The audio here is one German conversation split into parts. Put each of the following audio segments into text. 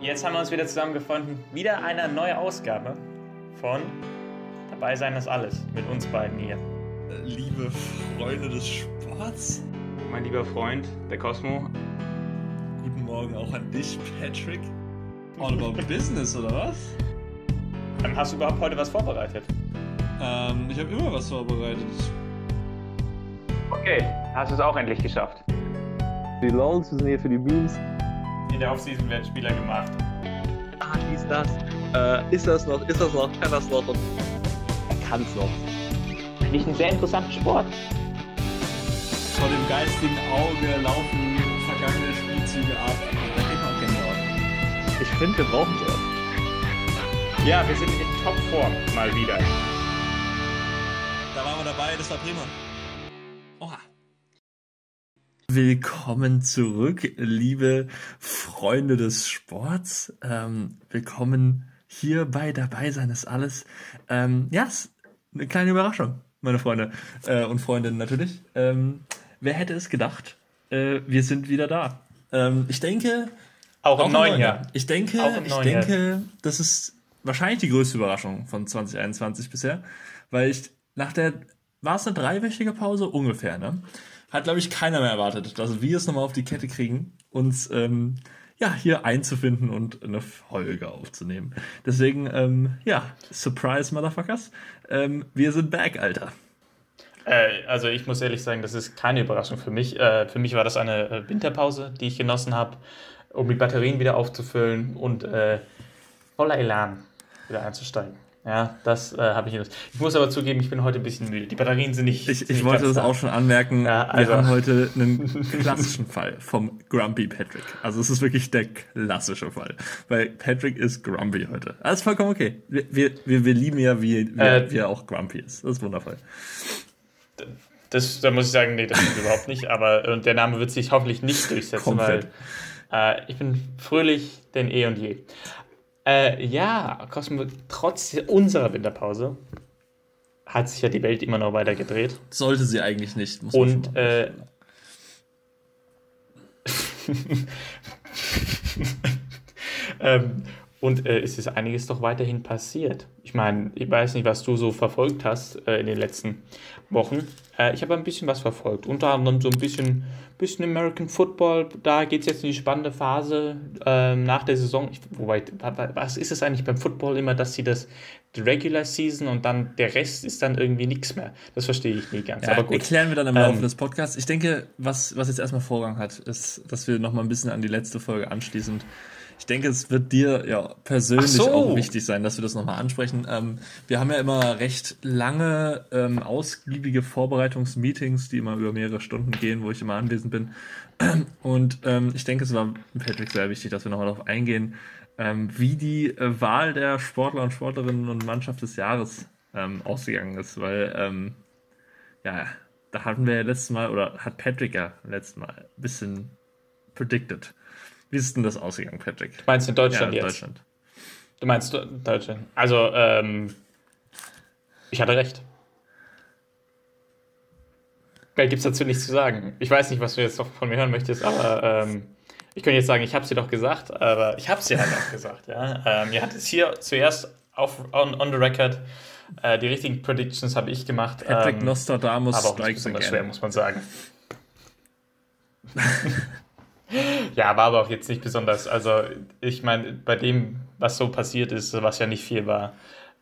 Jetzt haben wir uns wieder zusammengefunden. Wieder eine neue Ausgabe von Dabei sein ist alles mit uns beiden hier. Liebe Freunde des Sports. Mein lieber Freund, der Cosmo. Guten Morgen auch an dich, Patrick. All about Business, oder was? Ähm, hast du überhaupt heute was vorbereitet? Ähm, ich habe immer was vorbereitet. Okay, hast du es auch endlich geschafft. Die Loans sind hier für die Beams. In der Offseason werden Spieler gemacht. Ah, dies, das. Äh, ist das noch, ist das noch, kann das noch und er kann's noch. Finde ich einen sehr interessanten Sport. Vor dem geistigen Auge laufen vergangene Spielzüge ab. Da kriegt man auch Gänsehaut. Ich finde, wir brauchen das. Ja, wir sind in Topform mal wieder. Da waren wir dabei, das war prima. Willkommen zurück, liebe Freunde des Sports. Ähm, willkommen hier bei Dabei sein ist alles. Ähm, ja, ist eine kleine Überraschung, meine Freunde äh, und Freundinnen natürlich. Ähm, wer hätte es gedacht? Äh, wir sind wieder da. Ähm, ich denke, Auch im neuen Jahr. Jahr. Ich denke, Auch ich denke, das ist wahrscheinlich die größte Überraschung von 2021 bisher, weil ich nach der war es eine dreiwöchige Pause ungefähr, ne? Hat glaube ich keiner mehr erwartet, dass wir es nochmal auf die Kette kriegen, uns ähm, ja hier einzufinden und eine Folge aufzunehmen. Deswegen ähm, ja, Surprise Motherfuckers, ähm, wir sind back, Alter. Äh, also ich muss ehrlich sagen, das ist keine Überraschung für mich. Äh, für mich war das eine äh, Winterpause, die ich genossen habe, um die Batterien wieder aufzufüllen und äh, voller Elan wieder einzusteigen. Ja, das äh, habe ich genutzt. Ich muss aber zugeben, ich bin heute ein bisschen müde. Die Batterien sind nicht. Ich, ich nicht wollte das da. auch schon anmerken. Ja, also- Wir haben heute einen klassischen Fall vom Grumpy Patrick. Also es ist wirklich der klassische Fall. Weil Patrick ist grumpy heute. Alles vollkommen okay. Wir, wir, wir, wir lieben ja, wie, wie, Äh, wie er auch grumpy ist. Das ist wundervoll. Das, da muss ich sagen, nee, das stimmt überhaupt nicht. Aber und der Name wird sich hoffentlich nicht durchsetzen, Komplett. weil äh, ich bin fröhlich denn eh und je. Äh, ja, Cosmo, trotz unserer Winterpause hat sich ja die Welt immer noch weiter gedreht. Sollte sie eigentlich nicht. Und äh, ähm, und äh, es ist einiges doch weiterhin passiert. Ich meine, ich weiß nicht, was du so verfolgt hast äh, in den letzten Wochen. Äh, ich habe ein bisschen was verfolgt. Unter anderem so ein bisschen, bisschen American Football. Da geht es jetzt in die spannende Phase ähm, nach der Saison. Ich, wobei, wa- wa- was ist es eigentlich beim Football immer, dass sie das die Regular Season und dann der Rest ist dann irgendwie nichts mehr. Das verstehe ich nie ganz. Ja, Aber gut. erklären wir dann im Laufe Ähm, des Podcasts. Ich denke, was, was jetzt erstmal Vorrang hat, ist, dass wir noch mal ein bisschen an die letzte Folge anschließend. Ich denke, es wird dir ja persönlich so. auch wichtig sein, dass wir das nochmal ansprechen. Ähm, wir haben ja immer recht lange, ähm, ausgiebige Vorbereitungsmeetings, die immer über mehrere Stunden gehen, wo ich immer anwesend bin. Und ähm, ich denke, es war Patrick sehr wichtig, dass wir nochmal darauf eingehen, ähm, wie die äh, Wahl der Sportler und Sportlerinnen und Mannschaft des Jahres ähm, ausgegangen ist, weil ähm, ja, da hatten wir ja letztes Mal, oder hat Patrick ja letztes Mal ein bisschen predicted. Wie ist denn das ausgegangen, Patrick? Du meinst in Deutschland ja, jetzt? Deutschland. Du meinst Deutschland. Also, ähm, ich hatte recht. Mehr gibt es dazu nichts zu sagen. Ich weiß nicht, was du jetzt noch von mir hören möchtest, aber ähm, ich könnte jetzt sagen, ich habe es dir doch gesagt, aber ich habe es dir halt auch gesagt. Ja? Ähm, ihr hattet es hier zuerst auf, on, on the record. Äh, die richtigen Predictions habe ich gemacht. Patrick ähm, Nostradamus aber auch nicht besonders schwer, again. muss man sagen. ja, war aber auch jetzt nicht besonders. Also, ich meine, bei dem, was so passiert ist, was ja nicht viel war,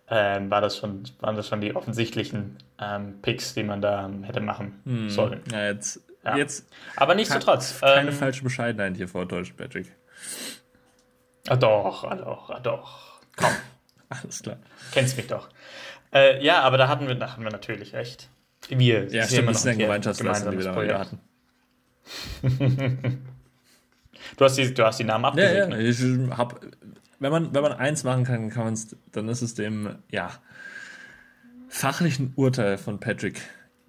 ähm, war das schon, waren das schon die offensichtlichen ähm, Picks, die man da hätte machen sollen. Ja, jetzt, Ja. jetzt Aber nichtsdestotrotz. keine Ähm, falsche Bescheidenheit hier vor Deutsch, Patrick. ah, doch, ah, doch, ah, doch. Komm, Alles klar. kennst mich doch. Äh, ja, aber da hatten wir, da hatten wir natürlich recht. Wir. Ja, sind stimmt, das ist ein hier Gemeinschaftsleistung, die wir da gemeinsames hatten. Du hast die, du hast die Namen Ja, abgesehen. ja, ich hab, wenn man, wenn man eins machen kann, kann man's, dann ist es dem, ja, fachlichen Urteil von Patrick,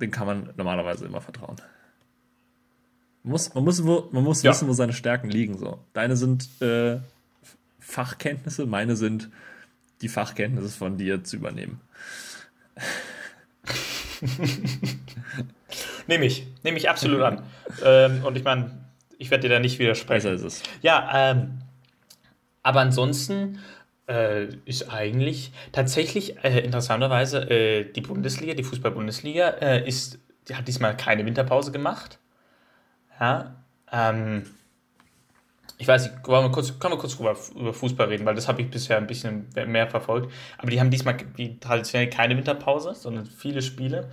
den kann man normalerweise immer vertrauen. Man muss, man muss, wo, man muss Ja. wissen, wo seine Stärken liegen, so. Deine sind, äh, Fachkenntnisse, meine sind die Fachkenntnisse von dir zu übernehmen. Nehme ich. Nehme ich absolut an. ähm, und ich meine, ich werde dir da nicht widersprechen. Besser ist es. Ja, ähm, Aber ansonsten äh, ist eigentlich tatsächlich äh, interessanterweise äh, die Bundesliga, die Fußball-Bundesliga, äh, ist, die hat diesmal keine Winterpause gemacht. Ja, ähm, ich weiß nicht, wollen wir kurz, können wir kurz über, über Fußball reden, weil das habe ich bisher ein bisschen mehr verfolgt. Aber die haben diesmal wie traditionell keine Winterpause, sondern viele Spiele.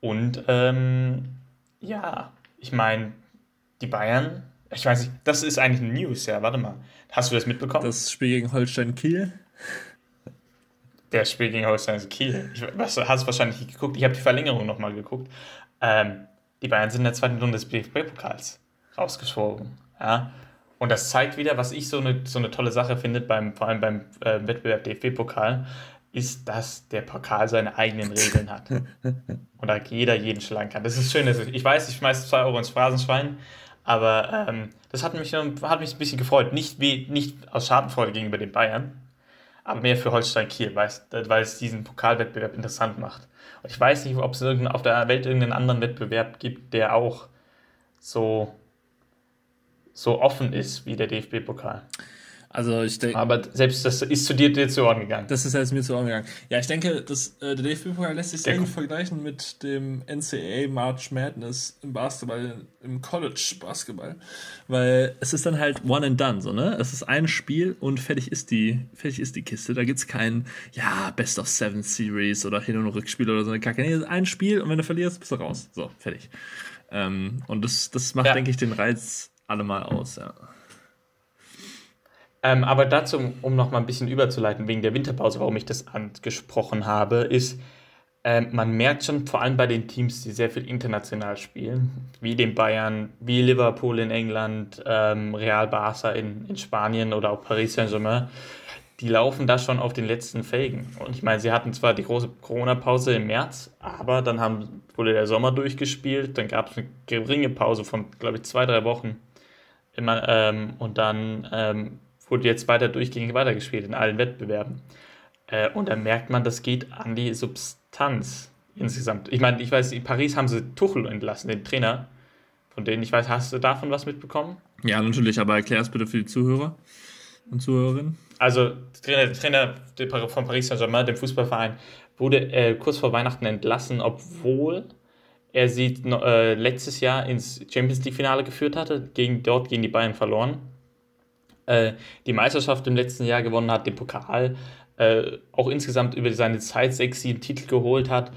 Und ähm, ja, ich meine, die Bayern, ich weiß nicht, das ist eigentlich eine News, ja, warte mal. Hast du das mitbekommen? Das Spiel gegen Holstein Kiel? Der Spiel gegen Holstein Kiel. Ich, was, hast wahrscheinlich nicht geguckt. Ich habe die Verlängerung nochmal geguckt. Ähm, die Bayern sind in der zweiten Runde des DFB-Pokals rausgeschoben. Ja? Und das zeigt wieder, was ich so eine, so eine tolle Sache finde, beim, vor allem beim äh, Wettbewerb DFB-Pokal, ist, dass der Pokal seine eigenen Regeln hat. Und da jeder jeden schlagen kann. Das ist schön. Ich weiß, ich schmeiße 2 Euro ins Phrasenschwein, aber ähm, das hat mich, hat mich ein bisschen gefreut. Nicht, wie, nicht aus Schadenfreude gegenüber den Bayern, aber mehr für Holstein Kiel, weil es, diesen Pokalwettbewerb interessant macht. Und ich weiß nicht, ob es auf der Welt irgendeinen anderen Wettbewerb gibt, der auch so, so offen ist wie der DFB-Pokal. Also ich denke. Aber selbst das ist zu dir, dir zu Ohren gegangen. Das ist jetzt mir zu Ohren gegangen. Ja, ich denke, dass, äh, der DFB-Pokal lässt sich sehr gut vergleichen mit dem NCAA March Madness im Basketball, im College Basketball. Weil es ist dann halt one and done, so, ne? Es ist ein Spiel und fertig ist die, fertig ist die Kiste. Da gibt's kein, ja, Best of Seven Series oder Hin- und Rückspiel oder so eine Kacke. Nee, es ist ein Spiel und wenn du verlierst, bist du raus. So, fertig. Ähm, und das, das macht, ja. denke ich, den Reiz allemal aus, ja. Ähm, aber dazu, um noch mal ein bisschen überzuleiten, wegen der Winterpause, warum ich das angesprochen habe, ist, äh, man merkt schon vor allem bei den Teams, die sehr viel international spielen, wie den Bayern, wie Liverpool in England, ähm, Real Barça in, in Spanien oder auch Paris Saint-Germain, die laufen da schon auf den letzten Felgen. Und ich meine, sie hatten zwar die große Corona-Pause im März, aber dann haben, wurde der Sommer durchgespielt, dann gab es eine geringe Pause von, glaube ich, zwei, drei Wochen. Immer, ähm, und dann ähm, wurde jetzt weiter durchgängig weitergespielt in allen Wettbewerben. Äh, und da merkt man, das geht an die Substanz insgesamt. Ich meine, ich weiß, in Paris haben sie Tuchel entlassen, den Trainer. Von denen ich weiß, hast du davon was mitbekommen? Ja, natürlich, aber erklär es bitte für die Zuhörer und Zuhörerinnen. Also, der Trainer, Trainer von Paris Saint-Germain, dem Fußballverein, wurde äh, kurz vor Weihnachten entlassen, obwohl er sie äh, letztes Jahr ins Champions League-Finale geführt hatte, gegen, dort gegen die Bayern verloren äh, die Meisterschaft im letzten Jahr gewonnen hat, den Pokal, äh, auch insgesamt über seine Zeit sechs, sieben Titel geholt hat.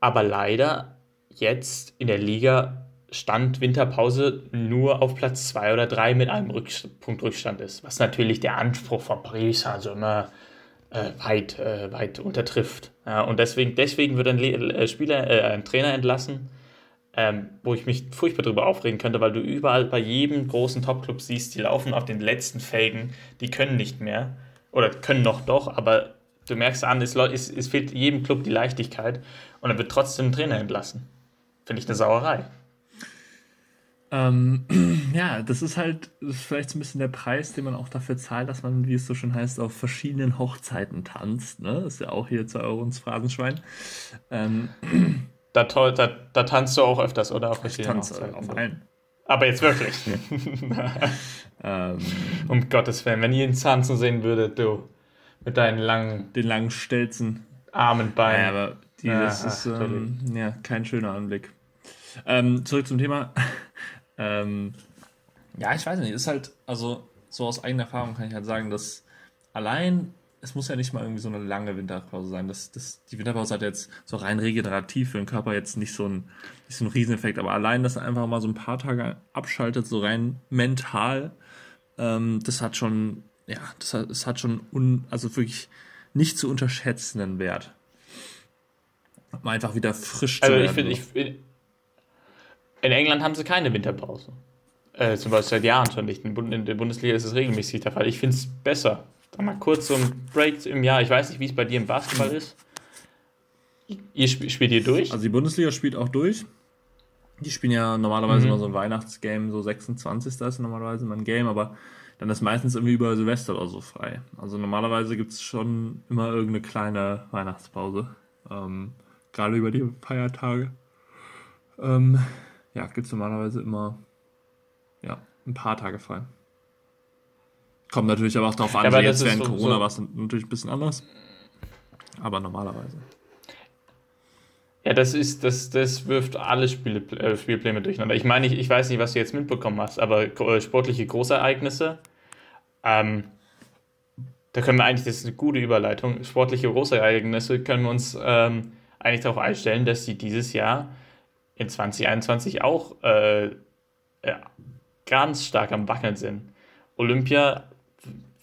Aber leider jetzt in der Liga Stand Winterpause nur auf Platz 2 oder 3 mit einem Punkt Rückstand ist, was natürlich der Anspruch von Paris also immer äh, weit, äh, weit untertrifft. Ja, und deswegen, deswegen wird ein Le äh, Spieler, äh, ein Trainer entlassen, ähm, wo ich mich furchtbar darüber aufregen könnte, weil du überall bei jedem großen Topclub siehst, die laufen auf den letzten Felgen, die können nicht mehr oder können noch doch, aber du merkst an, es, es, es fehlt jedem Club die Leichtigkeit und dann wird trotzdem ein Trainer entlassen. Finde ich eine Sauerei. Ähm, ja, das ist halt das ist vielleicht so ein bisschen der Preis, den man auch dafür zahlt, dass man, wie es so schön heißt, auf verschiedenen Hochzeiten tanzt. Ne? Das ist ja auch hier 2 Euro ins Phrasenschwein. Ähm, da, da, da tanzt du auch öfters, oder? Auf ich tanze auf allen. Aber jetzt wirklich. ähm, um Gottes Willen, wenn ihr ihn tanzen sehen würdet, du, mit deinen langen... Den langen Stelzen. Armen Beinen. Ja, aber die, das ja, ist ähm, ja, kein schöner Anblick. Ähm, zurück zum Thema. ähm, ja, ich weiß nicht, ist halt, also so aus eigener Erfahrung kann ich halt sagen, dass allein es muss ja nicht mal irgendwie so eine lange Winterpause sein. Das, das, die Winterpause hat jetzt so rein regenerativ für den Körper jetzt nicht so ein, nicht so ein Rieseneffekt, aber allein, dass er einfach mal so ein paar Tage abschaltet, so rein mental, ähm, das hat schon, ja, das hat, das hat schon un, also wirklich nicht zu unterschätzenden Wert. Mal einfach wieder frisch also zu werden. Also ich finde, ich, in England haben sie keine Winterpause. Äh, zum Beispiel seit Jahren schon nicht. In der Bundesliga ist es regelmäßig der Fall. Ich finde es besser mal kurz so ein Break im Jahr. Ich weiß nicht, wie es bei dir im Basketball ist. Ihr sp spielt ihr durch? Also die Bundesliga spielt auch durch. Die spielen ja normalerweise mhm. immer so ein Weihnachtsgame, so 26. ist normalerweise immer ein Game, aber dann ist meistens irgendwie über Silvester oder so frei. Also normalerweise gibt es schon immer irgendeine kleine Weihnachtspause. Ähm, gerade über die Feiertage. Ähm, ja, gibt es normalerweise immer ja, ein paar Tage frei. Kommt natürlich aber auch darauf an, Ja, jetzt während so- Corona so- war es natürlich ein bisschen anders. Aber normalerweise. Ja, das ist, das, das wirft alle Spiele, äh, Spielpläne durcheinander. Ich meine, ich, ich weiß nicht, was du jetzt mitbekommen hast, aber äh, sportliche Großereignisse, ähm, da können wir eigentlich, das ist eine gute Überleitung, sportliche Großereignisse können wir uns ähm, eigentlich darauf einstellen, dass sie dieses Jahr in 2021 auch äh, ja, ganz stark am Wackeln sind. Olympia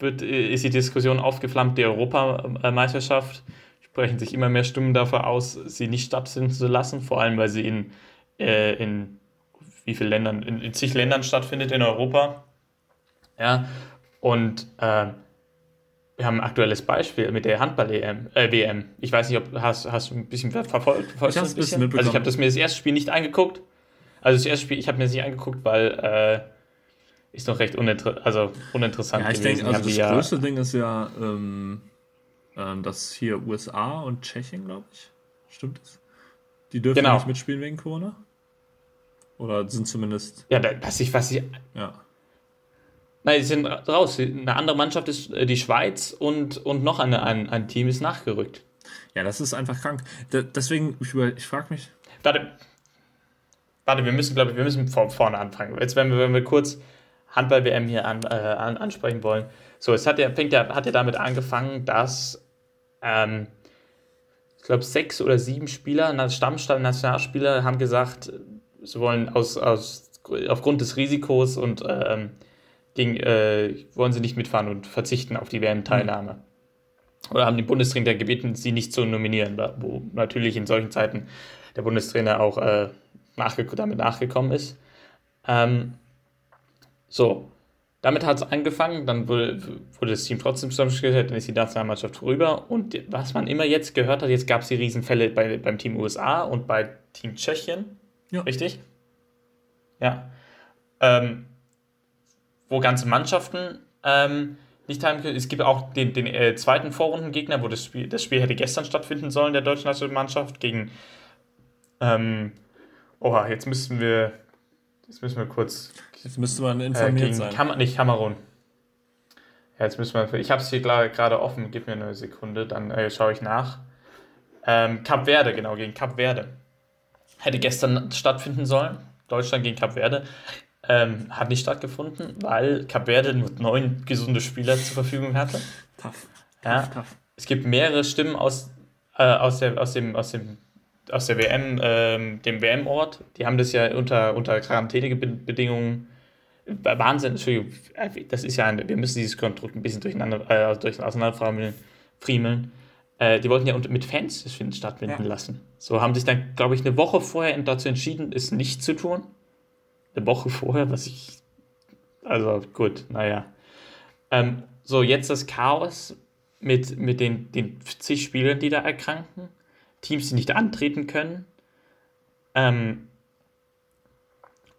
wird, äh, ist die Diskussion aufgeflammt, die Europameisterschaft sprechen sich immer mehr Stimmen dafür aus, sie nicht stattfinden zu lassen, vor allem weil sie in, äh, in wie vielen Ländern, in, in zig Ländern stattfindet in Europa. Ja, und äh, wir haben ein aktuelles Beispiel mit der Handball-WM. Äh, WM. Ich weiß nicht, ob hast, hast du ein bisschen ver- verfolgt? verfolgst Ich du hab's ein ein bisschen Also ich habe das mir das erste Spiel nicht angeguckt. Also das erste Spiel, ich habe mir das nicht angeguckt, weil äh, ist noch recht uninter also uninteressant Ja, ich gewesen. denke, also das ja- größte Ding ist ja, ähm, ähm, dass hier USA und Tschechien, glaube ich, stimmt das? Die dürfen Genau. nicht mitspielen wegen Corona? Oder sind zumindest, Ja, da- was ich, was ich, ja. Nein, sie sind raus. Eine andere Mannschaft ist äh, die Schweiz und, und noch eine, ein, ein Team ist nachgerückt. Ja, das ist einfach krank. De deswegen, ich, über- ich frage mich, Warte, warte, wir müssen, glaube ich, wir müssen von vorne anfangen. Jetzt, wenn wir, wenn wir kurz Handball-WM hier an, äh, an, ansprechen wollen. So, es hat ja, fängt ja, hat ja damit angefangen, dass ähm, ich glaube, sechs oder sieben Spieler, Stammstamm Nationalspieler, haben gesagt, sie wollen aus, aus aufgrund des Risikos und ähm, gegen, äh, wollen sie nicht mitfahren und verzichten auf die WM-Teilnahme. Oder haben den Bundestrainer gebeten, sie nicht zu nominieren, wo natürlich in solchen Zeiten der Bundestrainer auch äh, nachge damit nachgekommen ist. Ähm, so, damit hat es angefangen, dann wurde, wurde das Team trotzdem zusammengestellt, dann ist die Nationalmannschaft rüber und was man immer jetzt gehört hat, jetzt gab es die Riesenfälle bei, beim Team USA und bei Team Tschechien, Ja. richtig? Ja. Ähm, wo ganze Mannschaften ähm, nicht teilnehmen können. Es gibt auch den, den äh, zweiten Vorrundengegner, wo das Spiel, das Spiel hätte gestern stattfinden sollen, der deutschen Nationalmannschaft gegen ähm, Oha, jetzt müssen wir jetzt müssen wir kurz jetzt müsste man äh, informiert gegen sein. Kam nicht Kamerun. Ja, jetzt müssen wir. Ich habe es hier gerade offen. Gib mir eine Sekunde, dann äh, schaue ich nach. Ähm, Kap Verde, genau, gegen Kap Verde. Hätte gestern stattfinden sollen. Deutschland gegen Kap Verde. Ähm, hat nicht stattgefunden, weil Kap Verde nur neun gesunde Spieler zur Verfügung hatte. Tough. Ja. Tough, tough. Es gibt mehrere Stimmen aus, äh, aus, der, aus, dem, aus, dem, aus der WM, ähm, dem WM-Ort. Die haben das ja unter, unter Quarantänebedingungen. Wahnsinn, Entschuldigung, das ist ja ein, wir müssen dieses Konstrukt ein bisschen durcheinander, äh, durch, auseinanderfriemeln. friemeln. Äh, die wollten ja mit Fans das finden, stattfinden Ja. lassen. So haben sich dann, glaube ich, eine Woche vorher dazu entschieden, es nicht zu tun. Eine Woche vorher, was ich. Also gut, naja. Ähm, so, jetzt das Chaos mit, mit den, den zig Spielern, die da erkranken, Teams, die nicht antreten können. Ähm,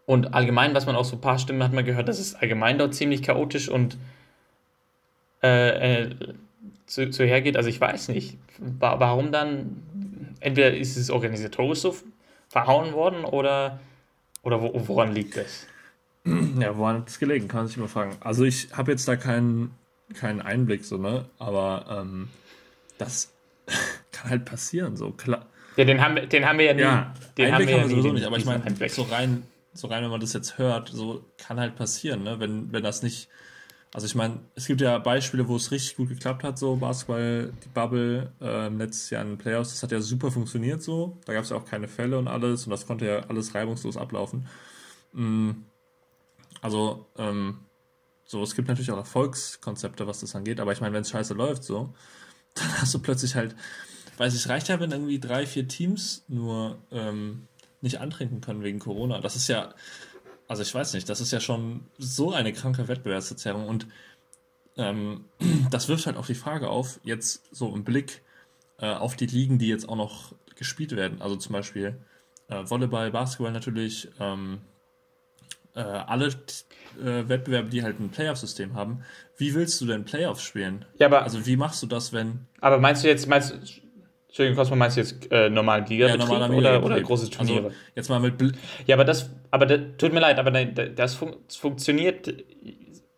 und allgemein, was man auch so ein paar Stimmen hat man gehört, dass es allgemein dort ziemlich chaotisch und äh, äh, zu, zu hergeht. Also ich weiß nicht, wa warum dann, entweder ist es organisatorisch so verhauen worden oder, oder wo, woran liegt das? Ja, woran hat es gelegen? Kann man sich mal fragen. Also ich habe jetzt da keinen, keinen Einblick, so, ne? Aber ähm, das kann halt passieren, so klar. Ja, den haben, wir- den haben wir ja nie. Ja, den Einblick haben wir sowieso den- nicht, aber ich meine, so rein, so rein, wenn man das jetzt hört, so kann halt passieren, ne? Wenn, wenn das nicht. Also ich meine, es gibt ja Beispiele, wo es richtig gut geklappt hat, so Basketball, die Bubble, ähm, letztes Jahr in den Playoffs, das hat ja super funktioniert so. Da gab es ja auch keine Fälle und alles und das konnte ja alles reibungslos ablaufen. Mm, Also, ähm, so, es gibt natürlich auch Erfolgskonzepte, was das angeht, aber ich meine, wenn es scheiße läuft, so, dann hast du plötzlich halt, weiß ich, reicht ja, wenn irgendwie drei, vier Teams nur ähm, nicht antreten können wegen Corona. Das ist ja, also ich weiß nicht, das ist ja schon so eine kranke Wettbewerbsverzerrung und ähm, das wirft halt auch die Frage auf, jetzt so im Blick äh, auf die Ligen, die jetzt auch noch gespielt werden. Also zum Beispiel äh, Volleyball, Basketball natürlich, ähm, äh, alle äh, Wettbewerbe, die halt ein Playoff-System haben. Wie willst du denn Playoffs spielen? Ja, aber, Also wie machst du das, wenn aber meinst du jetzt, meinst du, Entschuldigung, Cosmo, meinst du jetzt äh, normalen Ligabetrieb normaler oder, oder große Turniere? Also jetzt mal mit Bl ja, aber das, aber das, tut mir leid, aber das fun funktioniert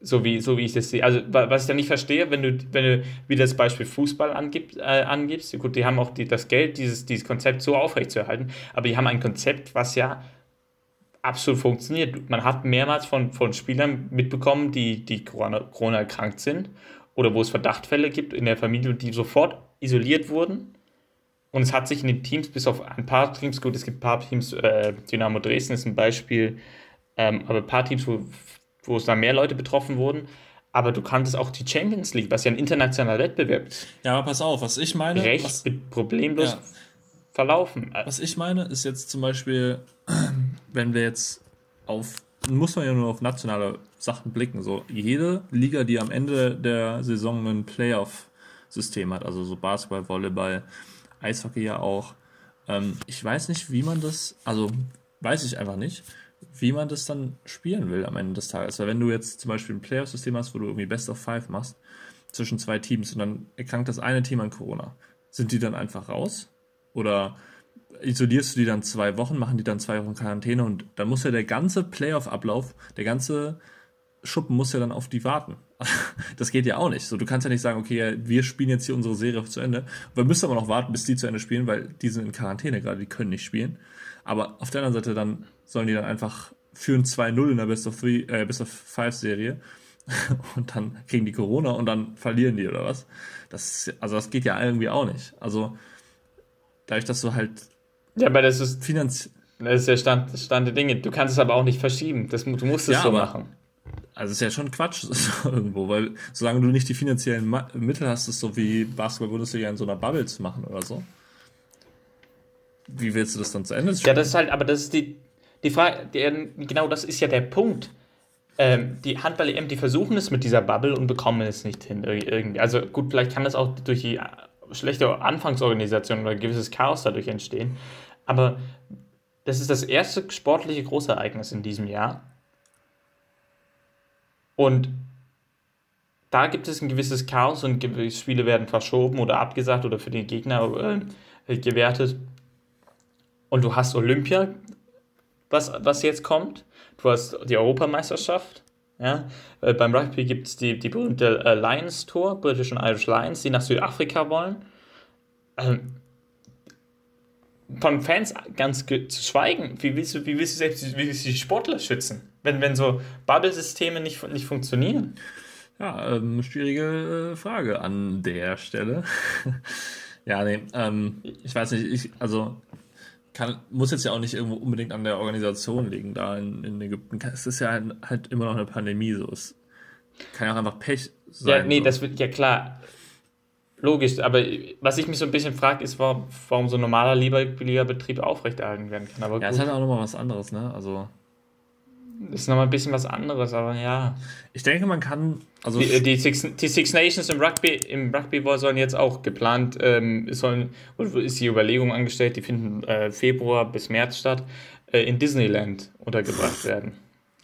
So wie, so wie ich das sehe. Also, was ich da nicht verstehe, wenn du, wenn du wieder das Beispiel Fußball angib, äh, angibst, gut, die haben auch die, das Geld, dieses, dieses Konzept so aufrechtzuerhalten, aber die haben ein Konzept, was ja absolut funktioniert. Man hat mehrmals von, von Spielern mitbekommen, die, die Corona, Corona erkrankt sind oder wo es Verdachtfälle gibt in der Familie, die sofort isoliert wurden. Und es hat sich in den Teams, bis auf ein paar Teams, gut, es gibt ein paar Teams, äh, Dynamo Dresden ist ein Beispiel, ähm, aber ein paar Teams, wo wo es da mehr Leute betroffen wurden. Aber du kanntest auch die Champions League, was ja ein internationaler Wettbewerb ist. Ja, aber pass auf, was ich meine. Recht was, problemlos ja. verlaufen. Was ich meine, ist jetzt zum Beispiel, wenn wir jetzt auf, muss man ja nur auf nationale Sachen blicken. So, jede Liga, die am Ende der Saison ein Playoff-System hat, also so Basketball, Volleyball, Eishockey ja auch. Ähm, ich weiß nicht, wie man das, also weiß ich einfach nicht wie man das dann spielen will am Ende des Tages. Weil wenn du jetzt zum Beispiel ein Playoff-System hast, wo du irgendwie Best of Five machst, zwischen zwei Teams und dann erkrankt das eine Team an Corona, sind die dann einfach raus? Oder isolierst du die dann zwei Wochen, machen die dann zwei Wochen Quarantäne und dann muss ja der ganze Playoff-Ablauf, der ganze Schuppen muss ja dann auf die warten. Das geht ja auch nicht. So, du kannst ja nicht sagen, okay, wir spielen jetzt hier unsere Serie zu Ende. Wir müssen aber noch warten, bis die zu Ende spielen, weil die sind in Quarantäne gerade, die können nicht spielen. Aber auf der anderen Seite dann sollen die dann einfach führen 2-0 in der Best of, Three, äh, Best of Five Serie und dann kriegen die Corona und dann verlieren die oder was. Das, also das geht ja irgendwie auch nicht. Also dadurch, dass du halt ja, aber das ist finanziell das ist der Stand, Stand der Dinge. Du kannst es aber auch nicht verschieben. Das, du musst es ja, so machen. Also ist ja schon Quatsch irgendwo, weil solange du nicht die finanziellen Mittel hast, es so wie Basketball-Bundesliga in so einer Bubble zu machen oder so, wie willst du das dann zu Ende spielen? Ja, das ist halt, aber das ist die, die Frage, der, genau das ist ja der Punkt. Ähm, die Handball-EM, die versuchen es mit dieser Bubble und bekommen es nicht hin irgendwie. Also gut, vielleicht kann das auch durch die schlechte Anfangsorganisation oder ein gewisses Chaos dadurch entstehen. Aber das ist das erste sportliche Großereignis in diesem Jahr. Und da gibt es ein gewisses Chaos und Spiele werden verschoben oder abgesagt oder für den Gegner äh, gewertet. Und du hast Olympia, was, was jetzt kommt. Du hast die Europameisterschaft. Ja? Äh, beim Rugby gibt es die, die berühmte äh, Lions Tour, British und Irish Lions, die nach Südafrika wollen. Ähm, von Fans ganz zu schweigen, wie willst du, wie willst du selbst wie willst du die Sportler schützen, wenn, wenn so Bubble-Systeme nicht, nicht funktionieren? Ja, ähm, schwierige äh, Frage an der Stelle. ja, nee, ähm, ich weiß nicht, ich, also kann, muss jetzt ja auch nicht irgendwo unbedingt an der Organisation liegen, da in, in Ägypten. Es ist ja halt, halt immer noch eine Pandemie, so. Es kann ja auch einfach Pech sein. Ja, nee, so. das wird, ja klar. Logisch, aber was ich mich so ein bisschen frage, ist, warum, warum so ein normaler Liga-Betrieb aufrechterhalten werden kann. Aber ja, gut. ist halt auch nochmal was anderes, ne? Also. Das ist nochmal ein bisschen was anderes, aber ja. Ich denke, man kann. Also die, die, Six, die Six Nations im Rugby, im Rugby sollen jetzt auch geplant, ähm, sollen, ist die Überlegung angestellt, die finden äh, Februar bis März statt, äh, in Disneyland untergebracht werden.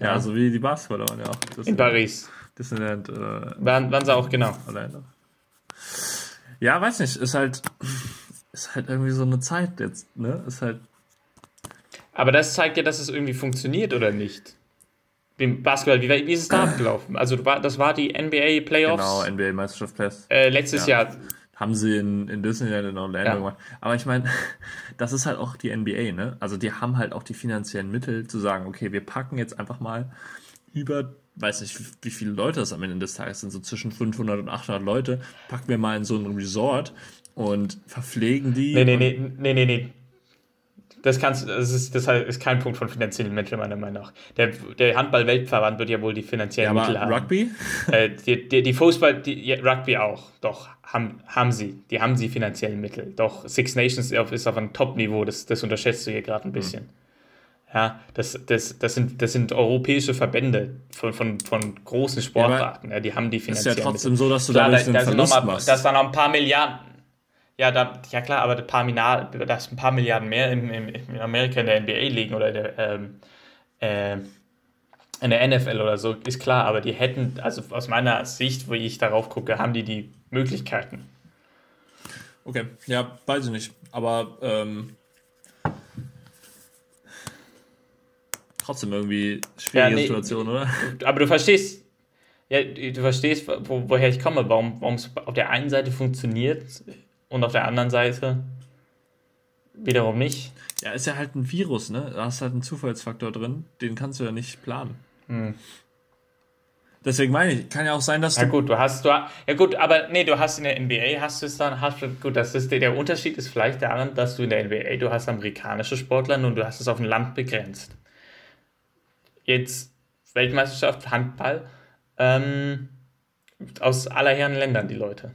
Ja, ja so wie die Basketballer waren ja auch. In Paris. Disneyland. Äh, waren, waren sie auch, genau. Alleine. Ja, weiß nicht, ist halt, ist halt irgendwie so eine Zeit jetzt, ne? Ist halt. Aber das zeigt ja, dass es irgendwie funktioniert, oder nicht? Dem Basketball, wie, wie ist es da abgelaufen? Also das war die NBA Playoffs. Genau, NBA Meisterschaft Playoffs. Äh, letztes ja. Jahr. Haben sie in, in Disneyland in Orlando ja. gemacht. Aber ich meine, das ist halt auch die NBA, ne? Also die haben halt auch die finanziellen Mittel zu sagen, okay, wir packen jetzt einfach mal über, weiß nicht, wie viele Leute das am Ende des Tages sind, so zwischen 500 und 800 Leute, packen wir mal in so ein Resort und verpflegen die. Nee, nee, nee, nee, nee, nee. Das, kannst, das, ist, das ist kein Punkt von finanziellen Mitteln, meiner Meinung nach. Der, der Handball-Weltverband wird ja wohl die finanziellen ja, Mittel haben. Rugby? Äh, die, die, die Fußball, die, ja, Rugby auch, doch, haben, haben sie. Die haben sie finanziellen Mittel. Doch, Six Nations ist auf einem Top-Niveau, das, das unterschätzt du hier gerade ein bisschen. Mhm. Ja, das, das, das, sind, das sind europäische Verbände von, von, von großen Sportarten. Ja, die haben die finanziellen Mittel. Ist ja trotzdem so, dass du Klar, dadurch da, da Verlust noch mal, machst. Das waren noch ein paar Milliarden ja, da, ja klar, aber ein paar, Milliarden, das ein paar Milliarden mehr in, in, in Amerika in der NBA liegen oder der, ähm, äh, in der NFL oder so, ist klar, aber die hätten, also aus meiner Sicht, wo ich darauf gucke, haben die die Möglichkeiten. Okay, ja, weiß ich nicht, aber ähm, trotzdem irgendwie schwierige ja, nee, Situation, oder? Aber du verstehst, Ja, du verstehst, wo, woher ich komme, warum es auf der einen Seite funktioniert und auf der anderen Seite wiederum nicht. Ja, ist ja halt ein Virus, ne? Da hast halt einen Zufallsfaktor drin, den kannst du ja nicht planen. Hm. Deswegen meine ich, kann ja auch sein, dass du. Ja gut, du hast, du, ja gut, aber nee, du hast in der NBA hast du es dann, hast du, gut, das ist der, der Unterschied ist vielleicht daran, dass du in der NBA, du hast amerikanische Sportler und du hast es auf ein Land begrenzt. Jetzt Weltmeisterschaft, Handball, ähm, aus aller Herren Ländern die Leute,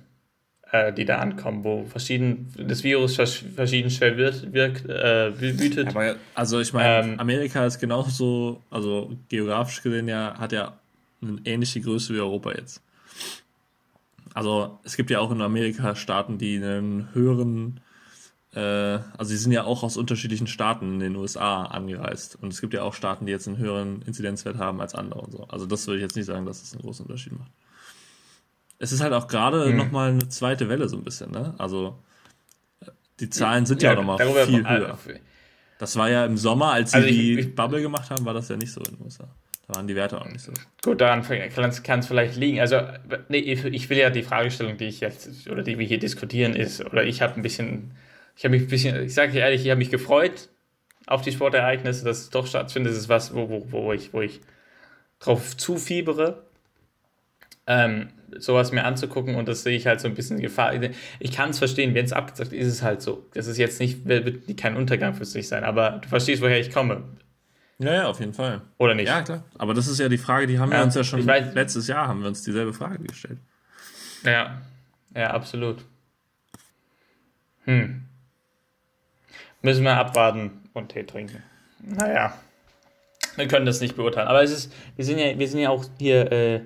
äh, die da ankommen, wo verschieden, das Virus verschieden schwer wird, wirkt, äh, wütet. Aber also ich meine, ähm, Amerika ist genauso, also geografisch gesehen ja, hat ja eine ähnliche Größe wie Europa jetzt. Also es gibt ja auch in Amerika Staaten, die einen höheren, also sie sind ja auch aus unterschiedlichen Staaten in den USA angereist. Und es gibt ja auch Staaten, die jetzt einen höheren Inzidenzwert haben als andere und so. Also das würde ich jetzt nicht sagen, dass es das einen großen Unterschied macht. Es ist halt auch gerade mhm. nochmal eine zweite Welle so ein bisschen, ne? Also die Zahlen sind ja, ja nochmal viel höher. Das war ja im Sommer, als sie also ich, die ich, Bubble gemacht haben, war das ja nicht so in den USA. Da waren die Werte auch nicht so. Gut, daran kann es vielleicht liegen. Also, nee, ich will ja die Fragestellung, die ich jetzt, oder die wir hier diskutieren, ist, oder ich habe ein bisschen, ich habe mich ein bisschen, ich sage dir ehrlich, ich habe mich gefreut auf die Sportereignisse, dass es doch stattfindet. Das ist was, wo, wo, wo, ich, wo ich drauf zufiebere, ähm, sowas mir anzugucken und das sehe ich halt so ein bisschen Gefahr. Ich kann es verstehen, wenn es abgesagt ist, ist es halt so. Das ist jetzt nicht, wird kein Untergang für sich sein, aber du verstehst, woher ich komme. Ja, ja, auf jeden Fall. Oder nicht? Ja, klar. Aber das ist ja die Frage, die haben ja, wir uns ja schon weiß, letztes Jahr haben wir uns dieselbe Frage gestellt. Ja, ja, absolut. Hm. Müssen wir abwarten und Tee trinken. Naja, wir können das nicht beurteilen. Aber es ist, wir sind ja, wir sind ja auch hier äh,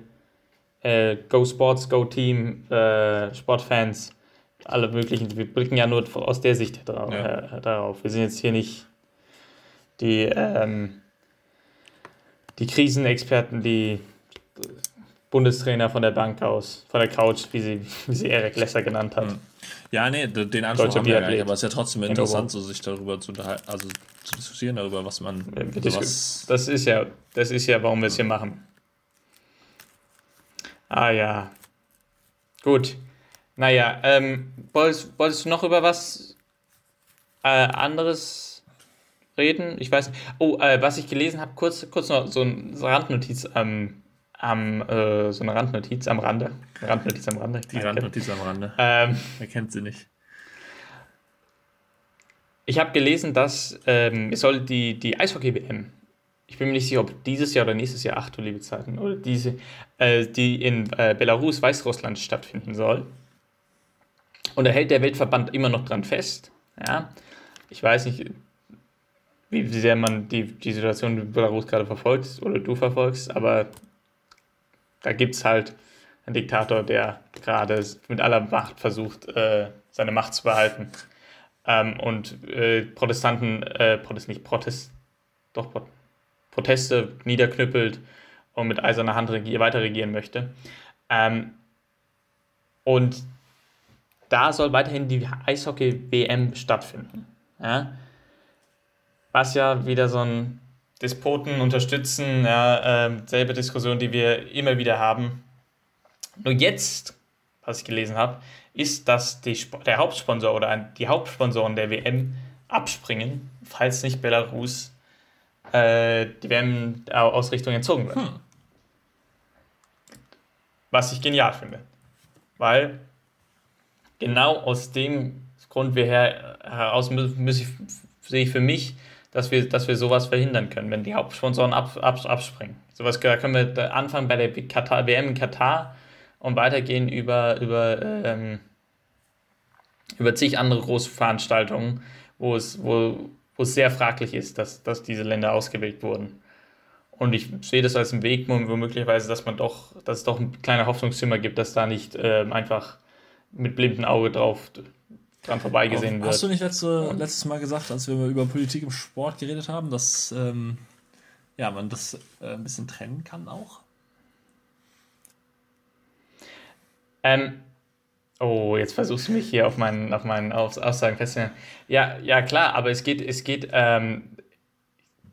äh, Go Sports, Go Team, äh, Sportfans, alle möglichen. Wir blicken ja nur aus der Sicht darauf. Ja. Äh, darauf. Wir sind jetzt hier nicht die ähm, die Krisenexperten, die Bundestrainer von der Bank aus, von der Couch, wie sie, wie sie Eric Lesser genannt hat. Ja, nee, den Anspruch haben wir ja nicht, aber es ist ja trotzdem interessant, so sich darüber zu unterhalten, also zu diskutieren darüber, was man. Sowas das ist ja, das ist ja, warum wir es hier machen. Ah ja. Gut. Naja, ähm, wolltest, wolltest du noch über was äh, anderes reden. Ich weiß nicht. Oh, äh, was ich gelesen habe, kurz, kurz noch so eine Randnotiz am, am äh, so eine Randnotiz am Rande. Randnotiz am Rande. Die Randnotiz am Rande. Ähm, Wer kennt sie nicht? Ich habe gelesen, dass ähm, es soll die, die Eishockey-WM, ich bin mir nicht sicher, ob dieses Jahr oder nächstes Jahr, ach du liebe Zeiten, oder diese, äh, die in äh, Belarus, Weißrussland stattfinden soll. Und da hält der Weltverband immer noch dran fest. Ja, ich weiß nicht, wie sehr man die, die Situation in Belarus gerade verfolgt oder du verfolgst, aber da gibt es halt einen Diktator, der gerade mit aller Macht versucht, äh, seine Macht zu behalten. Ähm, und äh, Protestanten, äh, Protest, nicht Protest, doch Proteste niederknüppelt und mit eiserner Hand regier, weiter regieren möchte. Ähm, und da soll weiterhin die Eishockey-WM stattfinden. Ja? was ja wieder so ein Despoten unterstützen, ja, äh, selbe Diskussion, die wir immer wieder haben. Nur jetzt, was ich gelesen habe, ist, dass die, der Hauptsponsor oder die Hauptsponsoren der WM abspringen, falls nicht Belarus äh, die WM-Ausrichtung entzogen wird. Hm. Was ich genial finde. Weil genau aus dem Grund heraus muss ich, sehe ich für mich dass wir, dass wir sowas verhindern können, wenn die Hauptsponsoren ab, ab, abspringen. Sowas können wir anfangen bei der Katar, WM in Katar und weitergehen über, über, ähm, über zig andere große Veranstaltungen, wo es, wo, wo es sehr fraglich ist, dass, dass diese Länder ausgewählt wurden. Und ich sehe das als einen Weg, womöglicherweise, dass man doch, dass es doch ein kleiner Hoffnungszimmer gibt, dass da nicht äh, einfach mit blindem Auge drauf dran vorbeigesehen wird. Hast du nicht letzte, letztes Mal gesagt, als wir über Politik im Sport geredet haben, dass ähm, ja, man das äh, ein bisschen trennen kann auch? Ähm, oh, jetzt versuchst du mich hier auf meinen, auf meinen Aussagen festzuhalten. Ja, ja, klar, aber es geht, es geht, ähm,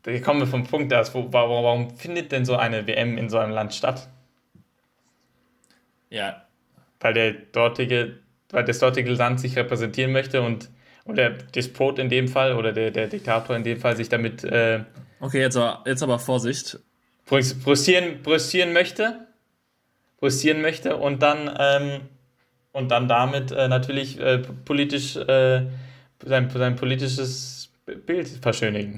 da kommen wir vom Punkt aus, wo, warum findet denn so eine WM in so einem Land statt? Ja. Weil der dortige, weil das dortige Land sich repräsentieren möchte und, und der Despot in dem Fall oder der, der Diktator in dem Fall sich damit äh, Okay, jetzt aber, jetzt aber Vorsicht. brüstieren, brüstieren möchte. Brüstieren möchte und dann, ähm, und dann damit äh, natürlich äh, politisch äh, sein, sein politisches Bild verschönigen.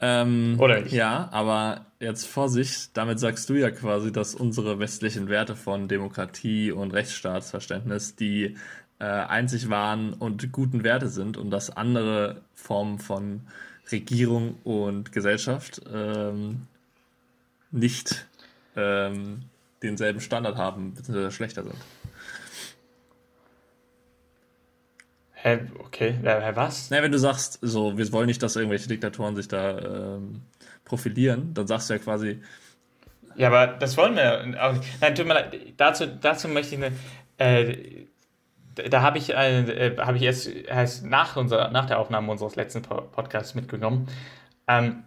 Ähm, Oder nicht? Ja, aber jetzt Vorsicht, damit sagst du ja quasi, dass unsere westlichen Werte von Demokratie und Rechtsstaatsverständnis die äh, einzig wahren und guten Werte sind und dass andere Formen von Regierung und Gesellschaft ähm, nicht ähm, denselben Standard haben, beziehungsweise schlechter sind. Hä, okay, hä, was? Na, wenn du sagst, so, wir wollen nicht, dass irgendwelche Diktatoren sich da ähm, profilieren, dann sagst du ja quasi, Ja, aber das wollen wir auch nicht. Nein, tut mir leid, dazu, dazu möchte ich eine. Äh, da habe ich, äh, habe ich erst, erst nach, unserer, nach der Aufnahme unseres letzten Po- Podcasts mitgenommen. Ähm,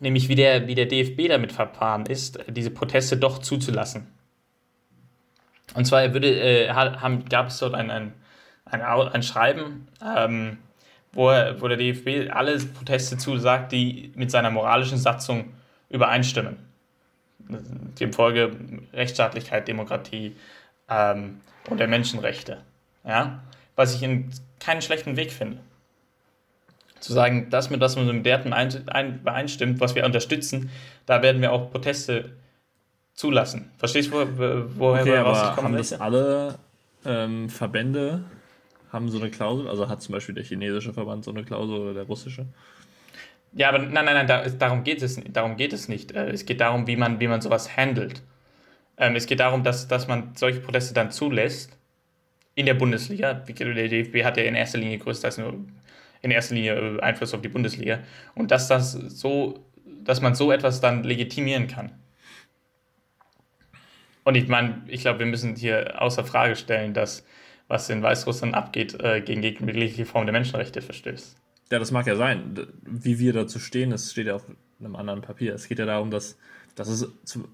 nämlich wie der, wie der DFB damit verfahren ist, diese Proteste doch zuzulassen. Und zwar würde, äh, ha- haben, gab es dort ein, ein, ein, ein Schreiben, ähm, wo, er, wo der DFB alle Proteste zusagt, die mit seiner moralischen Satzung übereinstimmen demfolge Rechtsstaatlichkeit, Demokratie ähm, und der Menschenrechte. Ja? Was ich in keinen schlechten Weg finde. Zu sagen, das mit was mit den Werten ein, ein, übereinstimmt, was wir unterstützen, da werden wir auch Proteste zulassen. Verstehst du, wo, woher okay, aber ich kommen haben das alle ähm, Verbände, haben so eine Klausel, also hat zum Beispiel der chinesische Verband so eine Klausel oder der russische? Ja, aber nein, nein, nein, da, darum geht es, darum geht es nicht. Äh, Es geht darum, wie man, wie man sowas handelt. Ähm, es geht darum, dass, dass man solche Proteste dann zulässt in der Bundesliga. Der DFB hat ja in erster Linie größtenteils nur in erster Linie äh, Einfluss auf die Bundesliga. Und dass das so, dass man so etwas dann legitimieren kann. Und ich meine, ich glaube, wir müssen hier außer Frage stellen, dass was in Weißrussland abgeht, äh, gegen jegliche Form der Menschenrechte verstößt. Ja, das mag ja sein. Wie wir dazu stehen, das steht ja auf einem anderen Papier. Es geht ja darum, dass das ist,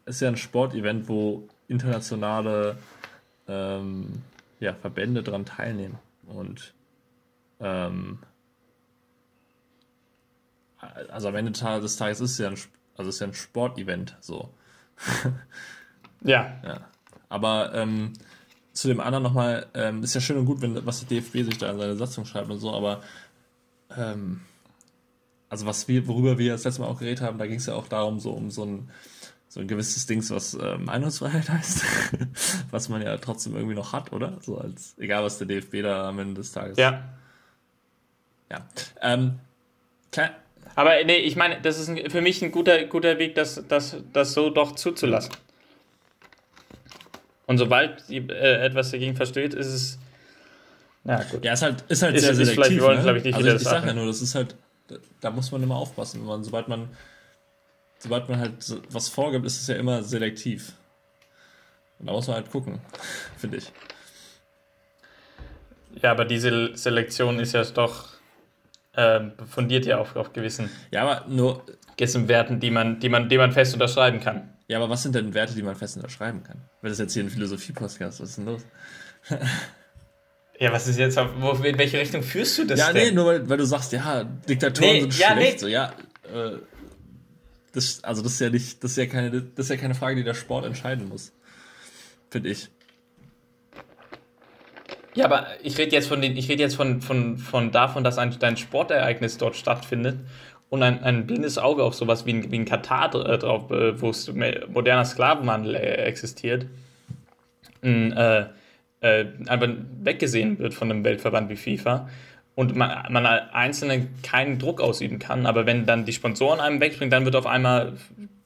ist ja ein Sportevent, wo internationale ähm, ja, Verbände dran teilnehmen. Und ähm, also am Ende des Tages ist es ja ein, also ist ja ein Sportevent so. Ja, Ja. Aber ähm, zu dem anderen nochmal, ähm, ist ja schön und gut, wenn was der DFB sich da in seine Satzung schreibt und so, aber ähm, also was wir, worüber wir das letzte Mal auch geredet haben, da ging es ja auch darum, so um so ein so ein gewisses Dings, was ähm, Meinungsfreiheit heißt, was man ja trotzdem irgendwie noch hat, oder? So als, egal was der DFB da am Ende des Tages. ja. ja. Ähm, klar, Aber nee, ich meine, das ist ein, für mich ein guter, guter Weg, das, das, das so doch zuzulassen. Und sobald die, äh, etwas dagegen verstößt, ist es. Na gut. Ja, ist halt, ist halt Ist- sehr ist selektiv. vielleicht- wollen, ne? ich, nicht also ich, ich das sag ja nur, das ist halt, da, da muss man immer aufpassen. Man, sobald man, sobald man halt was vorgibt, ist es ja immer selektiv. Und da muss man halt gucken, finde ich. Ja, aber diese Selektion ist ja doch ähm, fundiert ja auf, auf gewissen, Ja, aber nur, gewissen Werten, die man, die, man, die man fest unterschreiben kann. Ja, aber was sind denn Werte, die man fest unterschreiben kann? Wenn das jetzt hier ein Philosophie-Podcast, was ist denn los? Ja, was ist jetzt, wo, in welche Richtung führst du das Ja, nee, denn? nur weil, weil du sagst, ja, Diktatoren Nee, sind ja, schlecht. nee. So, ja, äh, das, also das ist ja nicht, das ist ja keine, das ist ja keine Frage, die der Sport entscheiden muss. Finde ich. Ja, aber ich rede jetzt von den, ich rede jetzt von, von, von davon, dass ein, ein Sportereignis dort stattfindet und ein, ein blindes Auge auf sowas wie ein, wie ein Katar dr- drauf, äh, wo moderner Sklavenhandel äh, existiert, n, äh, äh, einfach weggesehen wird von einem Weltverband wie FIFA und man, man Einzelne keinen Druck ausüben kann, aber wenn dann die Sponsoren einem wegbringen, dann wird auf einmal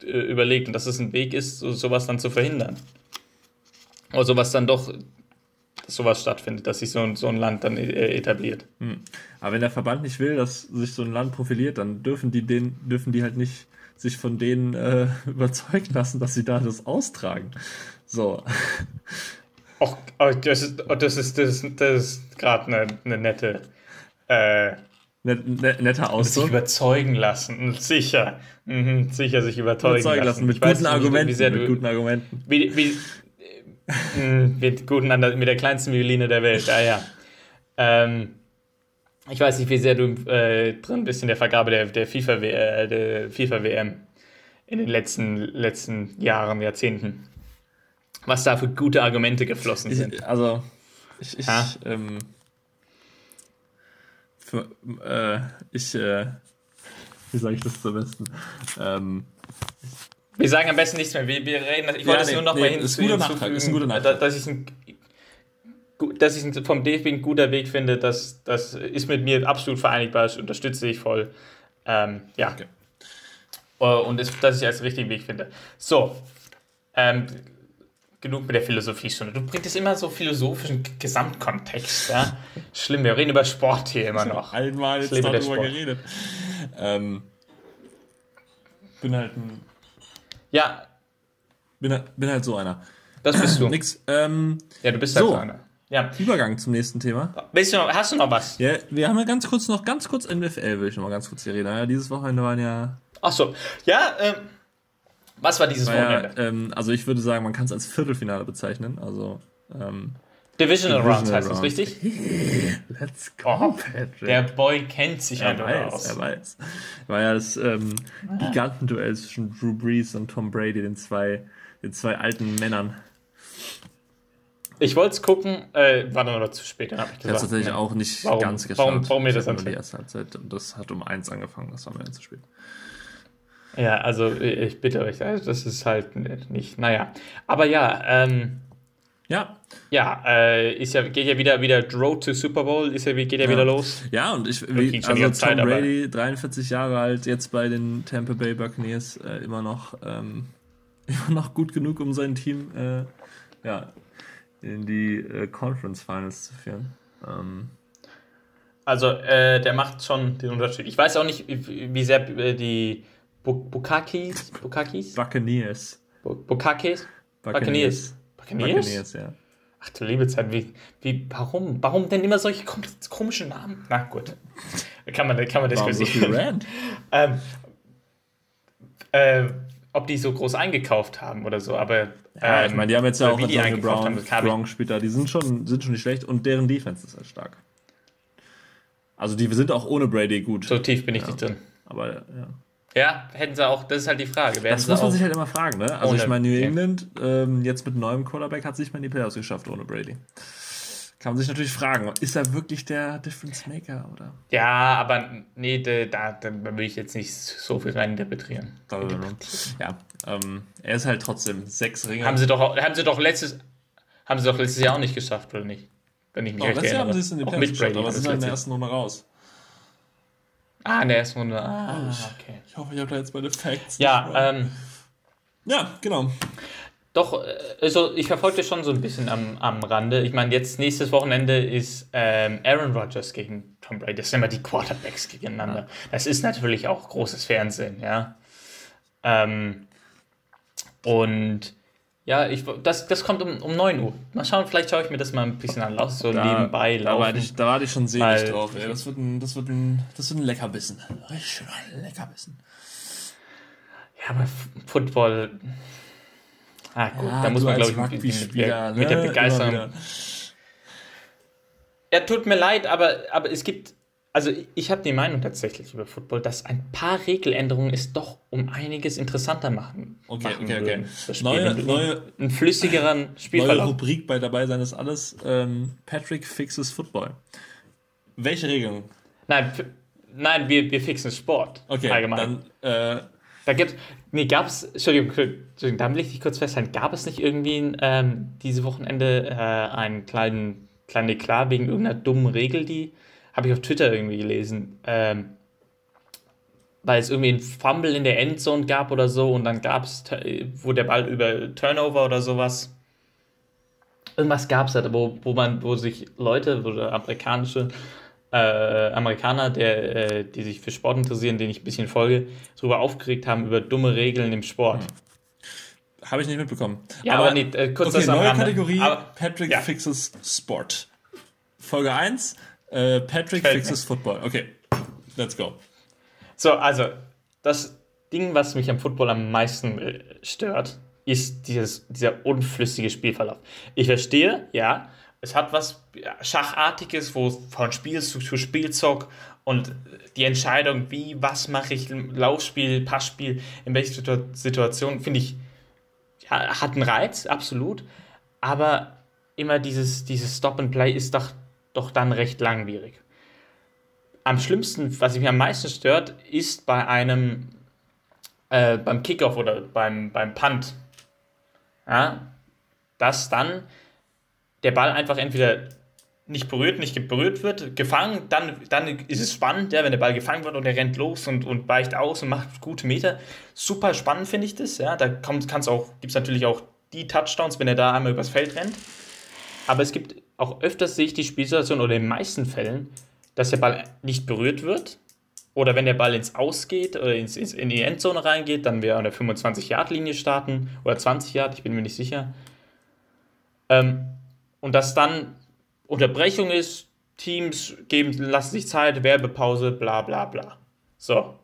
äh, überlegt und dass es ein Weg ist, so, sowas dann zu verhindern. Oder sowas dann doch sowas stattfindet, dass sich so ein, so ein Land dann äh, etabliert. Aber wenn der Verband nicht will, dass sich so ein Land profiliert, dann dürfen die den, dürfen die halt nicht sich von denen äh, überzeugen lassen, dass sie da das austragen. So. Och, oh, das ist, oh, das ist, das ist, das ist gerade eine, eine nette, äh, Net, net, netter sich Ausdruck. überzeugen lassen. Sicher, mhm, sicher sich überzeugen, Überzeugen lassen. Mit Ich weiß guten nicht, Argumenten. Wie, sehr mit du, guten Argumenten. wie, wie, mit, guten, mit der kleinsten Violine der Welt, ja, ja. Ähm, ich weiß nicht, wie sehr du äh, drin bist in der Vergabe der, der FIFA, W- äh, FIFA WM in den letzten, letzten Jahren, Jahrzehnten. Was da für gute Argumente geflossen sind. Ich, also, ich, ich, ähm, für, äh, ich, äh, wie sage ich das am besten? Ähm, Wir sagen am besten nichts mehr. Wir, wir reden, ich Ja, wollte es nee, nur noch nee, mal ist guter Nachtrag, hinzufügen, ist ein guter da- Nachtrag. dass ich ein dass ich vom DFB ein guter Weg finde, das, das ist mit mir absolut vereinigbar, das unterstütze ich voll. Ähm, ja. Okay. Äh, Und ist, dass ich als richtigen Weg finde. So, ähm, genug mit der Philosophiestunde. Du bringst immer so philosophischen Gesamtkontext. Ja? Schlimm, wir reden über Sport hier immer noch. einmal jetzt darüber geredet. Ähm, bin halt ein, Ja, bin, halt- bin halt so einer. das bist du. Nix. Ähm, Ja, du bist halt so einer. Ja. Übergang zum nächsten Thema. Willst du noch, hast du noch was? Ja, wir haben ja ganz kurz noch, ganz kurz NFL, will ich noch mal ganz kurz hier reden. Ja, dieses Wochenende waren ja, Ach so. Ja, ähm, was war dieses war ja Wochenende? ähm, also ich würde sagen, man kann es als Viertelfinale bezeichnen. Also, ähm, Divisional Divisional Rounds heißt das, richtig? let's Oh, Patrick. Der Boy kennt sich Er einfach aus. er weiß. War ja das ähm, Gigantenduell zwischen Drew Brees und Tom Brady, den zwei, den zwei alten Männern. Ich wollte es gucken, äh, war dann aber zu spät, dann habe ich Ich habe gesagt. tatsächlich auch nicht Warum- ganz geschaut. warum- warum mir das hab anfängt? die erste Halbzeit und das hat um eins angefangen, das war mir dann zu spät. Ja, also ich bitte euch, also das ist halt nicht, naja. Aber ja, ähm, Ja, ja, äh, ist ja, geht ja wieder, wieder Road to Super Bowl, ist ja, geht ja, Ja. wieder los. ja und ich, wie, also Tom Zeit, Brady, 43 Jahre alt, jetzt bei den Tampa Bay Buccaneers äh, immer noch ähm, immer noch gut genug, um sein Team äh, ja, in die äh, Conference Finals zu führen. Ähm, Also, äh, der macht schon den Unterschied. Ich weiß auch nicht, wie sehr äh, die Bu- Bukakis, Bukakis? Buccaneers. Bu- Bukakis? Buccaneers. Buccaneers? Buccaneers, ja. Ach du liebe Zeit, wie, wie, warum, warum denn immer solche kom komischen Namen? Na gut, kann man, kann man diskutieren. ähm, äh, ob die so groß eingekauft haben oder so, aber Ja, ähm, ich meine, die haben jetzt ja auch die Antonio Brown, haben, Brown da. die sind schon, sind schon nicht schlecht und deren Defense ist halt stark. Also die sind auch ohne Brady gut. so tief bin ich nicht drin. Aber ja. Ja, hätten sie auch, das ist halt die Frage. Werden Das muss man sich halt immer fragen, ne? Also ich meine, New. England, ähm, jetzt mit neuem Quarterback, hat sich mal in die Playoffs geschafft ohne Brady. Kann man sich natürlich fragen, ist er wirklich der Difference Maker oder? ja, aber nee, da, da, da will ich jetzt nicht so viel rein interpretieren. Ja, ähm, er ist halt trotzdem sechs Ringe. Haben sie doch, haben sie doch letztes, haben sie doch letztes Jahr auch nicht geschafft, oder nicht? Wenn ich mich oh, recht letztes Jahr haben erinnere. sie es in Auch Playoffs geschafft, aber das sie sind halt in der ersten Runde raus. Ah, in der ersten Runde. Ah, okay. Ich hoffe, ich habe da jetzt meine Facts. Ja, ähm, ja, genau. doch, äh, also ich verfolge das schon so ein bisschen am, am Rande. Ich meine, jetzt nächstes Wochenende ist ähm, Aaron Rodgers gegen Tom Brady. Das sind immer die Quarterbacks gegeneinander. Das ist natürlich auch großes Fernsehen, ja. Ähm, und ja, ich, das, das kommt um, um 9 Uhr. Mal schauen, vielleicht schaue ich mir das mal ein bisschen an. Lass so nebenbei da laufen. warte ich, da warte ich schon selig Weil- drauf. Ey. Das, wird ein, das, wird ein, das wird ein Leckerbissen. Richtig schöner Leckerbissen. Ja, aber Football. Ah, gut, Ja, da muss man, glaube ich, mit, der- mit der ne? Begeisterung. Immer wieder. Ja, tut mir leid, aber, aber es gibt. Also, ich habe die Meinung tatsächlich über Football, dass ein paar Regeländerungen es doch um einiges interessanter machen. Okay, machen okay, okay. das Spiel. Neue- einen, neue- einen flüssigeren Neue Spielverlauf. Rubrik bei dabei sein ist alles. Ähm, Patrick fixes Football. Welche Regelung? Nein, nein wir, wir fixen Sport. Okay, allgemein. dann äh, Da gibt's, nee, gab's, Entschuldigung, Entschuldigung, da will ich dich kurz festhalten. Gab es nicht irgendwie ähm, diese Wochenende äh, einen kleinen, kleinen Eklat wegen irgendeiner dummen Regel, die habe ich auf Twitter irgendwie gelesen, ähm, weil es irgendwie einen Fumble in der Endzone gab oder so und dann gab es, wo der Ball über Turnover oder sowas. Irgendwas gab es da, wo, wo man, wo sich Leute oder amerikanische äh, Amerikaner, der, äh, die sich für Sport interessieren, denen ich ein bisschen folge, darüber aufgeregt haben über dumme Regeln im Sport. habe ich nicht mitbekommen. Ja, aber, nicht, äh, kurz Okay, das am neue. Kategorie. Aber, Patrick ja. fixes Sport. Folge 1. Äh, Patrick fixes Football. Okay, let's go. so, also, das Ding, was mich am Football am meisten äh, stört, ist dieses, dieser unflüssige Spielverlauf. Ich verstehe, ja, es hat was Schachartiges, wo von Spiel zu, zu Spiel zog und die Entscheidung, wie, was mache ich, Laufspiel, Passspiel, in welcher Situation, finde ich, ja, hat einen Reiz, absolut. Aber immer dieses, dieses Stop and Play ist doch, doch dann recht langwierig. Am schlimmsten, was mich am meisten stört, ist bei einem, äh, beim Kickoff oder beim, beim Punt, ja, dass dann der Ball einfach entweder nicht berührt, nicht berührt wird, gefangen, dann, dann ist es spannend, ja, wenn der Ball gefangen wird und er rennt los und, und weicht aus und macht gute Meter. Super spannend finde ich das, ja. Da gibt es natürlich auch die Touchdowns, wenn er da einmal übers Feld rennt. Aber es gibt auch öfters sehe ich die Spielsituation oder in den meisten Fällen, dass der Ball nicht berührt wird. Oder wenn der Ball ins Ausgeht oder ins, ins, in die Endzone reingeht, dann wäre an der 25-Yard-Linie starten oder 20 Yard, ich bin mir nicht sicher. Ähm, und dass dann Unterbrechung ist, Teams geben, lassen sich Zeit, Werbepause, bla bla bla. So.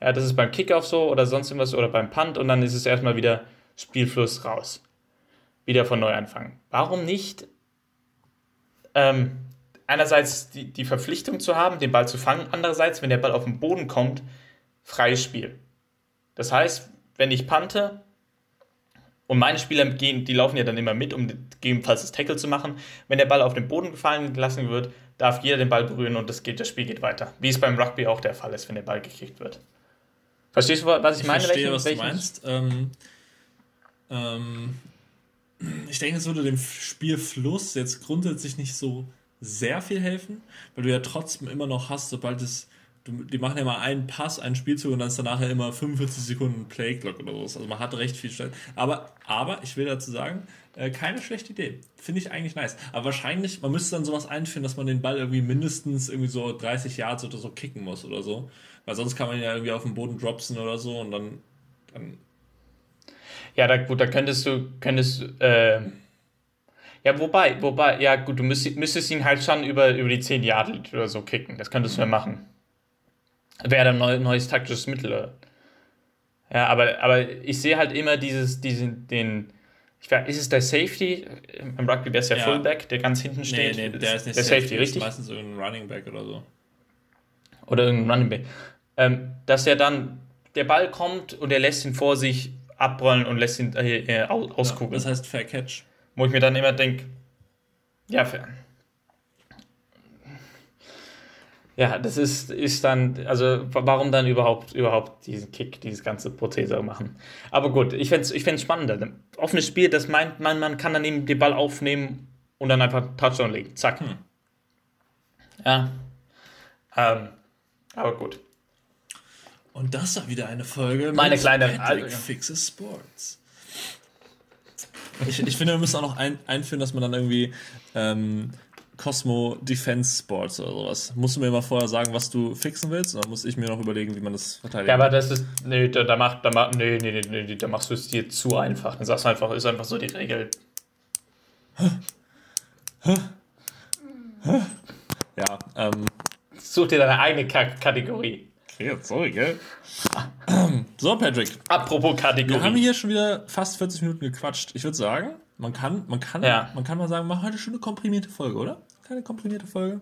Ja, das ist beim Kickoff so oder sonst irgendwas oder beim Punt und dann ist es erstmal wieder Spielfluss raus. Wieder von neu anfangen. Warum nicht ähm, einerseits die, die Verpflichtung zu haben, den Ball zu fangen, andererseits, wenn der Ball auf den Boden kommt, freies Spiel. Das heißt, wenn ich pante, und meine Spieler gehen, die laufen ja dann immer mit, um gegebenenfalls das Tackle zu machen. Wenn der Ball auf den Boden gefallen gelassen wird, darf jeder den Ball berühren und das, geht, das Spiel geht weiter. Wie es beim Rugby auch der Fall ist, wenn der Ball gekickt wird. Verstehst du, was ich, ich meine? Verstehe, welchen, was welchen? du meinst. Ähm, ähm, ich denke, es würde dem Spielfluss jetzt grundsätzlich nicht so sehr viel helfen, weil du ja trotzdem immer noch hast, sobald es die machen ja mal einen Pass, einen Spielzug und dann ist danach ja immer 45 Sekunden Playclock oder so. Also man hat recht viel Zeit. Aber, aber ich will dazu sagen, äh, keine schlechte Idee. Finde ich eigentlich nice. Aber wahrscheinlich, man müsste dann sowas einführen, dass man den Ball irgendwie mindestens irgendwie so 30 Yards oder so kicken muss oder so. Weil sonst kann man ja irgendwie auf den Boden dropsen oder so und dann. dann ja, da, gut, da könntest du, könntest, äh, ja, wobei, wobei, ja gut, du müsstest, müsstest ihn halt schon über, über die 10 Yard oder so kicken. Das könntest du ja machen. Wäre ein neu, neues taktisches Mittel. Ja, aber, aber ich sehe halt immer dieses, diesen, den, ich weiß, ist es der Safety? Im Rugby wäre es ja, ja, Fullback, der ganz hinten steht. Nee, nee, der ist nicht der Safety, Safety richtig? meistens irgendein Running Back oder so. Oder irgendein Running Back. Ähm, dass er dann, der Ball kommt und er lässt ihn vor sich abrollen und lässt ihn äh, äh ausgucken. Ja, das heißt Fair Catch. Wo ich mir dann immer denke, ja, fair. Ja, das ist, ist dann, also warum dann überhaupt, überhaupt diesen Kick, dieses ganze Prozedere machen? Aber gut, ich fände es ich fänd's spannender. Offenes Spiel, das meint man, man kann dann eben den Ball aufnehmen und dann einfach Touchdown legen. Zack. Hm. Ja. Ähm, aber gut. Und das war wieder eine Folge Meine kleine Patrick Fixes Sports. Ich, ich finde, wir müssen auch noch ein, einführen, dass man dann irgendwie ähm, Cosmo Defense Sports oder sowas. Musst du mir mal vorher sagen, was du fixen willst? Oder muss ich mir noch überlegen, wie man das verteidigt? Ja, aber das ist. Nee, da, da, macht, da, macht, nee, nee, nee, nee, da machst du es dir zu einfach. Dann sagst du einfach, ist einfach so die Regel. Ja, ähm. Such dir deine eigene K Kategorie. Okay, sorry, gell? So, Patrick. Apropos Kategorie. Wir haben hier schon wieder fast 40 Minuten gequatscht. Ich würde sagen, man kann, man kann, ja. man kann mal sagen, mach heute schon eine komprimierte Folge, oder? Keine komprimierte Folge.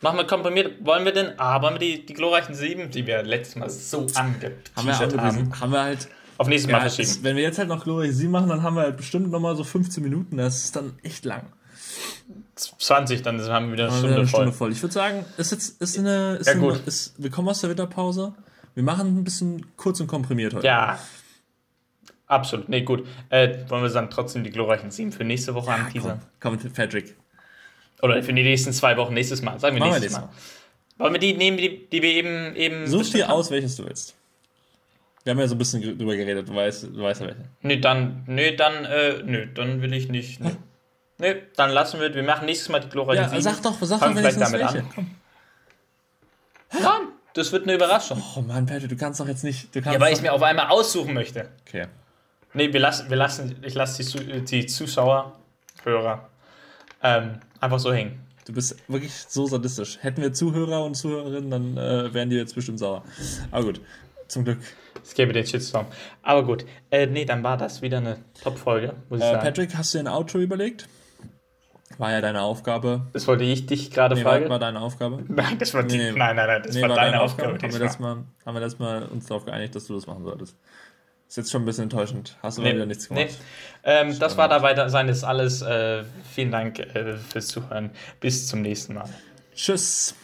Machen wir komprimiert. Wollen wir denn, ah, wollen wir die, die glorreichen sieben, die wir letztes Mal so angeteasert haben, wir haben, haben wir halt auf nächstes Mal ja, verschieben. wenn wir jetzt halt noch glorreiche sieben machen, dann haben wir halt bestimmt nochmal so 15 Minuten. Das ist dann echt lang. 20, dann haben wir wieder eine, Stunde, wieder eine Stunde, voll. Ich würde sagen, ist jetzt ist eine, ist ja, eine, ist, wir kommen aus der Winterpause. Wir machen ein bisschen kurz und komprimiert heute. Ja, Absolut, nee, gut. Äh, wollen wir dann trotzdem die glorreichen sieben für nächste Woche ja, anteasern? Komm, komm, Patrick. Oder für die nächsten zwei Wochen, nächstes Mal. Sagen wir Machen nächstes, wir Mal. Mal. Wollen wir die nehmen, die, die wir eben. eben Such dir aus, welches du willst. Wir haben ja so ein bisschen drüber geredet, du weißt, du weißt ja welche. Nee, dann, nee, dann, äh, nö, dann will ich nicht. Nö. nee, dann lassen wir, wir machen nächstes Mal die glorreichen ja. Sag doch, sag doch vielleicht damit welche. an. Komm. Komm, das wird eine Überraschung. Oh Mann, Patrick, du kannst doch jetzt nicht. Du kannst ja, weil ich mir auf einmal aussuchen möchte. Okay. Nee, wir lassen, wir lassen ich lasse die, die Zuschauer, Hörer, ähm, einfach so hängen. Du bist wirklich so sadistisch. Hätten wir Zuhörer und Zuhörerinnen, dann äh, wären die jetzt bestimmt sauer. Aber gut, zum Glück. Es gäbe den Shitstorm. Aber gut. Äh, nee, dann war das wieder eine Top-Folge, muss ich Äh, sagen. Patrick, hast du dir ein Outro überlegt? War ja deine Aufgabe. das wollte ich dich gerade Nee, war, fragen. war deine Aufgabe. Nein, das war die, Nee, nee. nein, nein, nein, das Nee, war, deine Aufgabe. Haben wir, letztes Mal, haben wir letztes Mal uns darauf geeinigt, dass du das machen solltest. Ist jetzt schon ein bisschen enttäuschend. Hast du mal Nee, wieder nichts nee. gemacht. Ähm, das war dabei sein ist alles. Äh, vielen Dank äh, fürs Zuhören. Bis zum nächsten Mal. Tschüss.